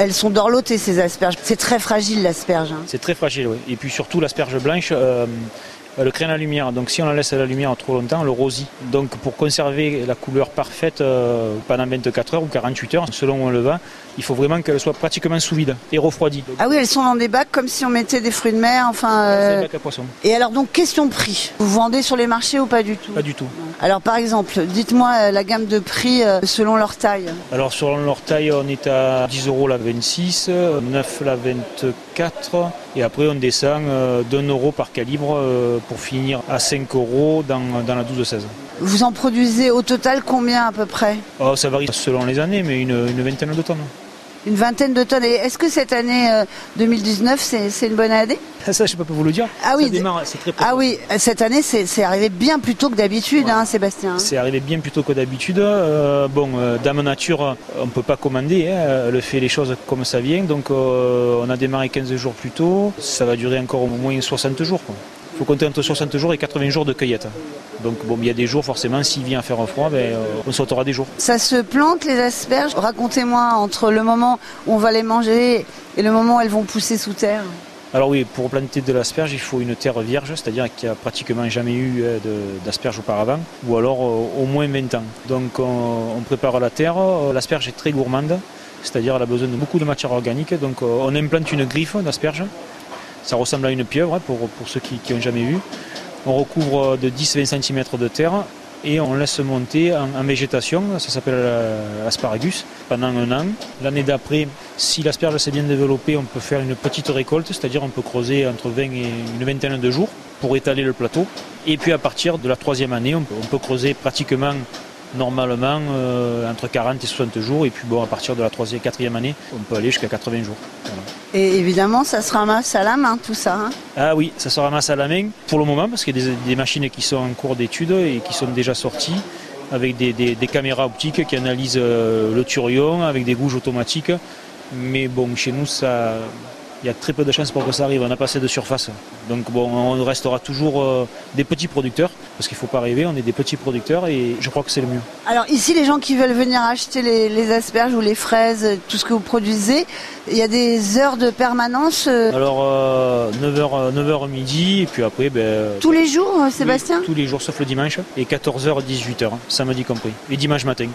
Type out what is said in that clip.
Elles sont dorlotées ces asperges. C'est très fragile l'asperge. hein. C'est très fragile, oui. Et puis surtout, l'asperge blanche, euh, elle craint la lumière. Donc si on la laisse à la lumière trop longtemps, elle rosit. Donc pour conserver la couleur parfaite euh, pendant 24 heures ou 48 heures, selon où on le va, il faut vraiment qu'elle soit pratiquement sous vide et refroidie. Ah oui, elles sont dans des bacs comme si on mettait des fruits de mer. Enfin. C'est euh, un bac à poisson. Et alors donc question prix. Vous vendez sur les marchés ou pas du tout? Pas du tout. Alors par exemple, dites-moi euh, la gamme de prix euh, selon leur taille. Alors sur leur taille, on est à 10 euros la 26, euh, 9 la 24, et après on descend euh, d'un euro par calibre pour finir à 5 euros dans, dans la 12-16. Vous en produisez au total combien à peu près? Oh, ça varie selon les années, mais une, une vingtaine de tonnes. Une vingtaine de tonnes. Et est-ce que cette année euh, 2019, c'est c'est une bonne année? Ça, je peux pas vous le dire. Ah oui, c'est très Ah oui, cette année, c'est arrivé bien plus tôt que d'habitude, Ouais. hein, Sébastien. C'est arrivé bien plus tôt que d'habitude. Euh, bon, euh, Dame Nature, on ne peut pas commander. hein, elle fait les choses comme ça vient. Donc, euh, on a démarré 15 jours plus tôt. Ça va durer encore au moins 60 jours. Faut compter entre 60 jours et 80 jours de cueillette. Donc, bon, il y a des jours, forcément, s'il vient faire froid, ben, euh, on sautera des jours. Ça se plante les asperges? Racontez-moi entre le moment où on va les manger et le moment où elles vont pousser sous terre. Alors oui, pour planter de l'asperge, il faut une terre vierge, c'est-à-dire qu'il n'y a pratiquement jamais eu euh, d'asperge auparavant, ou alors euh, au moins 20 ans. Donc on, on prépare la terre, l'asperge est très gourmande, c'est-à-dire elle a besoin de beaucoup de matière organique, donc on implante une griffe d'asperge, ça ressemble à une pieuvre hein, pour, pour ceux qui n'ont jamais vu. On recouvre euh, de 10-20 cm de terre et on laisse monter en, végétation, ça s'appelle euh, l'asparagus, pendant un an. L'année d'après, si l'asperge s'est bien développée, on peut faire une petite récolte, c'est-à-dire on peut creuser entre 20 et une vingtaine de jours pour étaler le plateau. Et puis à partir de la troisième année, on peut, on peut creuser pratiquement normalement euh, entre 40 et 60 jours. Et puis bon, à partir de la troisième, quatrième année, on peut aller jusqu'à 80 jours. Voilà. Et évidemment, ça se ramasse à la main, tout ça. hein. Ah oui, ça se ramasse à la main pour le moment parce qu'il y a des, des machines qui sont en cours d'étude et qui sont déjà sorties avec des, des- des caméras optiques qui analysent euh, le turion avec des gouges automatiques. Mais bon, chez nous, ça, il y a très peu de chances pour que ça arrive. On n'a pas assez de surface. Donc bon, on restera toujours euh, des petits producteurs parce qu'il ne faut pas rêver, on est des petits producteurs et je crois que c'est le mieux. Alors ici, les gens qui veulent venir acheter les, les asperges ou les fraises, tout ce que vous produisez, il y a des heures de permanence euh, Alors 9h, 9h midi et puis après, ben, tous les jours, euh, Sébastien Tous les jours sauf le dimanche et 14h, 18h, samedi compris. Et dimanche matin.